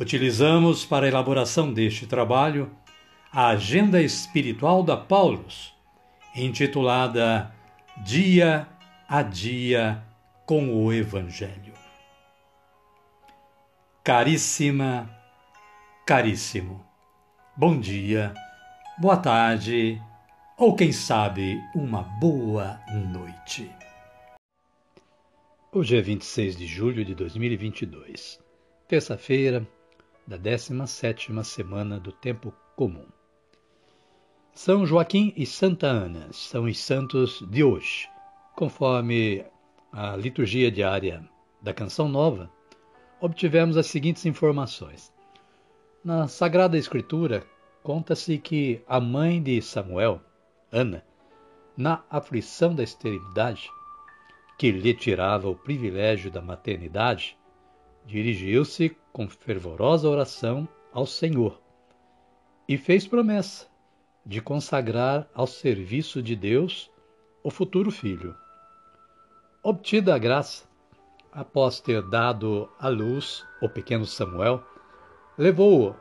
Utilizamos para a elaboração deste trabalho a Agenda Espiritual da Paulus, intitulada Dia a Dia com o Evangelho. Caríssima, caríssimo, bom dia, boa tarde ou quem sabe uma boa noite. Hoje é 26 de julho de 2022, terça-feira da 17ª semana do tempo comum. São Joaquim e Santa Ana são os santos de hoje, conforme a liturgia diária da Canção Nova, obtivemos as seguintes informações. Na Sagrada Escritura, conta-se que a mãe de Samuel, Ana, na aflição da esterilidade, que lhe tirava o privilégio da maternidade, dirigiu-se com fervorosa oração ao Senhor e fez promessa de consagrar ao serviço de Deus o futuro filho. Obtida a graça, após ter dado à luz o pequeno Samuel, levou-o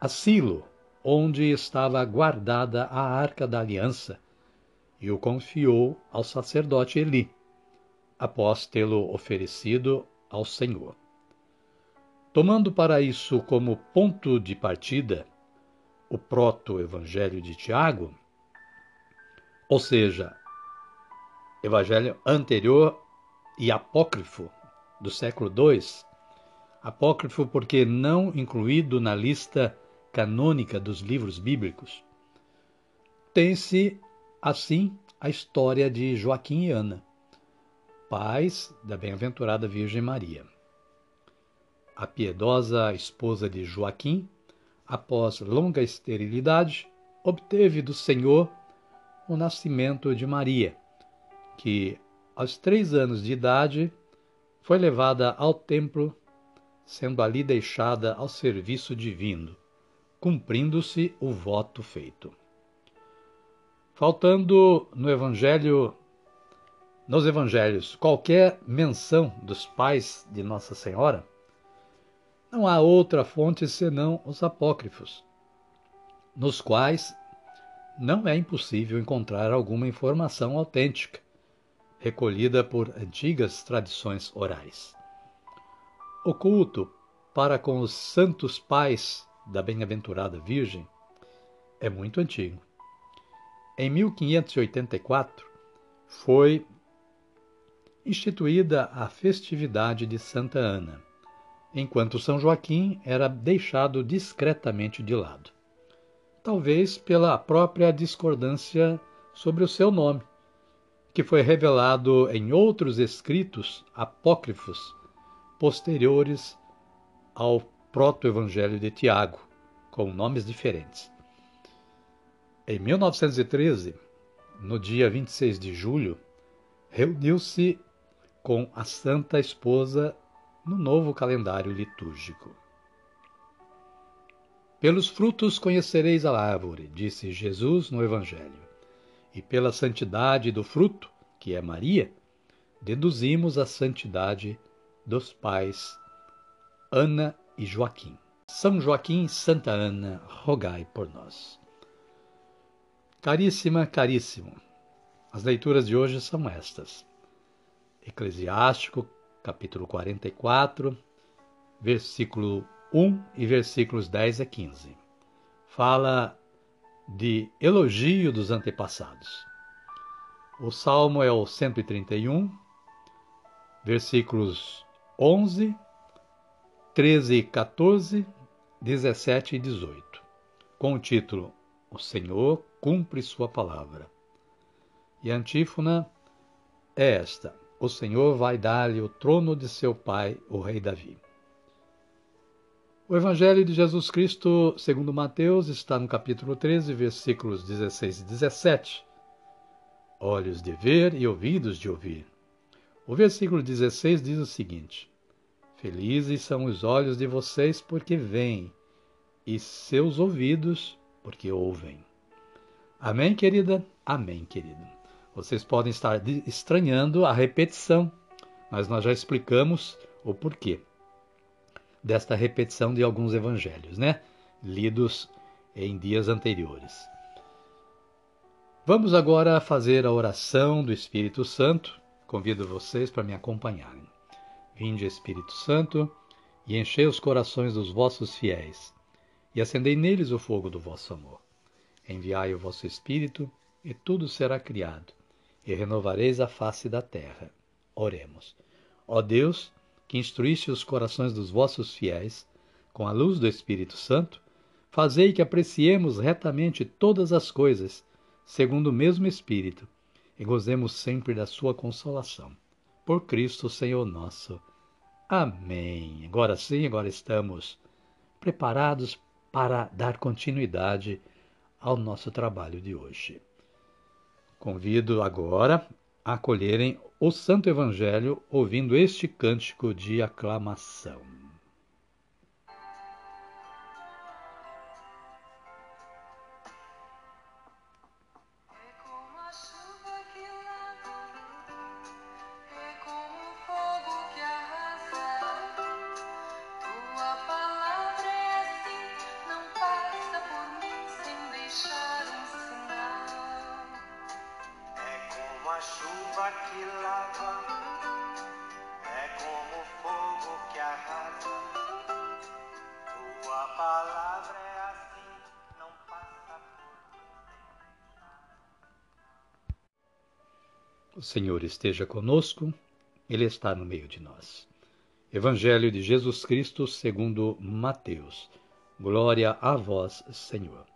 a Silo, onde estava guardada a arca da aliança, e o confiou ao sacerdote Eli após tê-lo oferecido ao Senhor. Tomando para isso como ponto de partida o proto-evangelho de Tiago, ou seja, evangelho anterior e apócrifo do século II, apócrifo porque não incluído na lista canônica dos livros bíblicos, tem-se, assim, a história de Joaquim e Ana pais da bem-aventurada Virgem Maria. A piedosa esposa de Joaquim, após longa esterilidade, obteve do Senhor o nascimento de Maria, que, aos três anos de idade, foi levada ao templo, sendo ali deixada ao serviço divino, cumprindo-se o voto feito. Faltando no Evangelho nos evangelhos qualquer menção dos pais de Nossa Senhora, não há outra fonte senão os apócrifos, nos quais não é impossível encontrar alguma informação autêntica, recolhida por antigas tradições orais. O culto para com os santos pais da bem-aventurada Virgem é muito antigo. Em 1584, foi instituída a festividade de Santa Ana, enquanto São Joaquim era deixado discretamente de lado. Talvez pela própria discordância sobre o seu nome, que foi revelado em outros escritos apócrifos posteriores ao proto-evangelho de Tiago, com nomes diferentes. Em 1913, no dia 26 de julho, reuniu-se com a Santa Esposa no novo calendário litúrgico. Pelos frutos conhecereis a árvore, disse Jesus no Evangelho, e pela santidade do fruto, que é Maria, deduzimos a santidade dos pais Ana e Joaquim. São Joaquim e Santa Ana, rogai por nós. Caríssima, caríssimo, as leituras de hoje são estas. Eclesiástico, capítulo 44, versículo 1 e versículos 10 a 15. Fala de elogio dos antepassados. O salmo é o 131, versículos 11, 13 e 14, 17 e 18, com o título O Senhor cumpre sua palavra. E a antífona é esta: o Senhor vai dar-lhe o trono de seu pai, o rei Davi. O Evangelho de Jesus Cristo, segundo Mateus, está no capítulo 13, versículos 16 e 17. Olhos de ver e ouvidos de ouvir. O versículo 16 diz o seguinte: Felizes são os olhos de vocês porque veem, e seus ouvidos porque ouvem. Amém, querida? Amém, querido. Vocês podem estar estranhando a repetição, mas nós já explicamos o porquê desta repetição de alguns evangelhos, né? Lidos em dias anteriores. Vamos agora fazer a oração do Espírito Santo. Convido vocês para me acompanharem. Vinde, Espírito Santo, e enchei os corações dos vossos fiéis, e acendei neles o fogo do vosso amor. Enviai o vosso Espírito, e tudo será criado, e renovareis a face da terra. Oremos. Ó Deus, que instruísse os corações dos vossos fiéis, com a luz do Espírito Santo, fazei que apreciemos retamente todas as coisas, segundo o mesmo Espírito, e gozemos sempre da sua consolação. Por Cristo, Senhor nosso. Amém. Agora sim, agora estamos preparados para dar continuidade ao nosso trabalho de hoje. Convido agora a acolherem o Santo Evangelho ouvindo este cântico de aclamação. O Senhor esteja conosco, Ele está no meio de nós. Evangelho de Jesus Cristo segundo Mateus. Glória a vós, Senhor.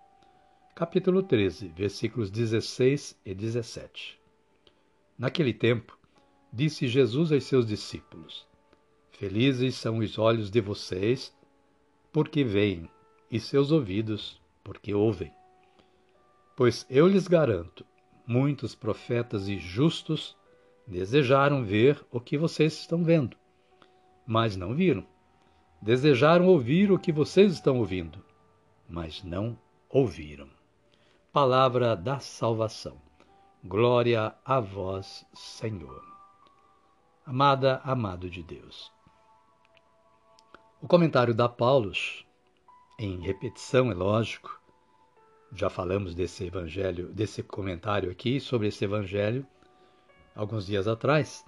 Capítulo 13, versículos 16 e 17. Naquele tempo, disse Jesus aos seus discípulos: Felizes são os olhos de vocês, porque veem, e seus ouvidos, porque ouvem. Pois eu lhes garanto, muitos profetas e justos desejaram ver o que vocês estão vendo, mas não viram. Desejaram ouvir o que vocês estão ouvindo, mas não ouviram. Palavra da salvação. Glória a vós, Senhor. Amada, amado de Deus. O comentário da Paulus, em repetição, é lógico, já falamos desse evangelho, desse comentário aqui sobre esse evangelho alguns dias atrás.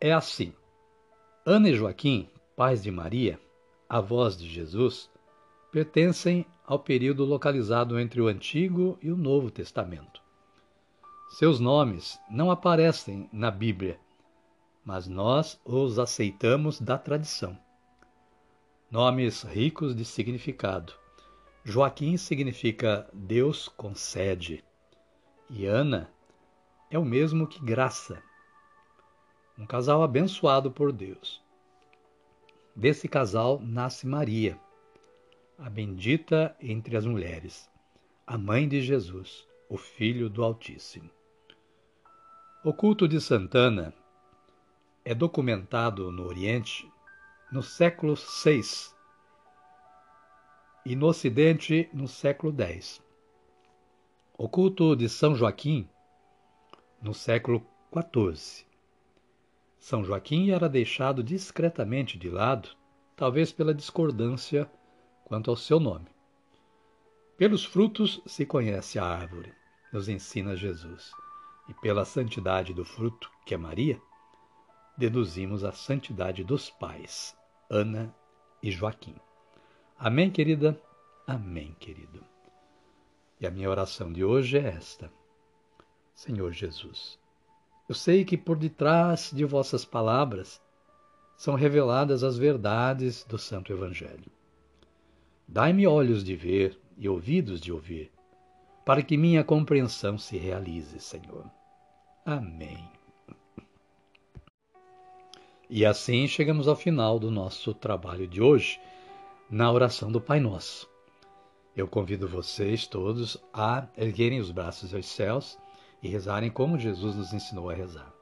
É assim: Ana e Joaquim, pais de Maria, avós de Jesus, pertencem ao período localizado entre o Antigo e o Novo Testamento. Seus nomes não aparecem na Bíblia, mas nós os aceitamos da tradição. Nomes ricos de significado Joaquim significa Deus concede, e Ana é o mesmo que graça. Um casal abençoado por Deus. Desse casal nasce Maria, a bendita entre as mulheres, a mãe de Jesus, o Filho do Altíssimo. O culto de Santana é documentado no Oriente no século VI e no Ocidente no século X. O culto de São Joaquim no século XIV. São Joaquim era deixado discretamente de lado, talvez pela discordância quanto ao seu nome. Pelos frutos se conhece a árvore, nos ensina Jesus, e pela santidade do fruto, que é Maria, deduzimos a santidade dos pais, Ana e Joaquim. Amém, querida? Amém, querido. E a minha oração de hoje é esta: Senhor Jesus, eu sei que por detrás de vossas palavras são reveladas as verdades do Santo Evangelho. Dai-me olhos de ver e ouvidos de ouvir, para que minha compreensão se realize, Senhor. Amém. E assim chegamos ao final do nosso trabalho de hoje, na oração do Pai Nosso. Eu convido vocês todos a erguerem os braços aos céus e rezarem como Jesus nos ensinou a rezar.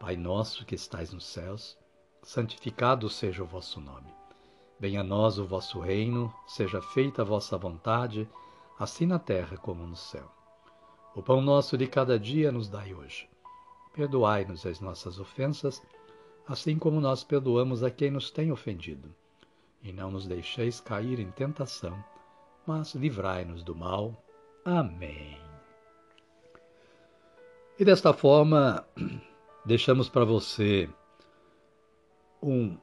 Pai nosso que estais nos céus, santificado seja o vosso nome. Venha a nós o vosso reino, seja feita a vossa vontade, assim na terra como no céu. O pão nosso de cada dia nos dai hoje. Perdoai-nos as nossas ofensas, assim como nós perdoamos a quem nos tem ofendido. E não nos deixeis cair em tentação, mas livrai-nos do mal. Amém. E desta forma, deixamos para você um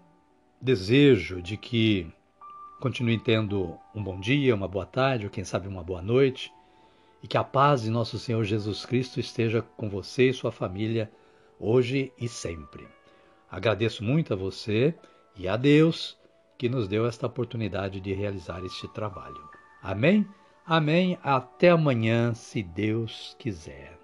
desejo de que continue tendo um bom dia, uma boa tarde, ou quem sabe uma boa noite, e que a paz de nosso Senhor Jesus Cristo esteja com você e sua família hoje e sempre. Agradeço muito a você e a Deus que nos deu esta oportunidade de realizar este trabalho. Amém? Amém. Até amanhã, se Deus quiser.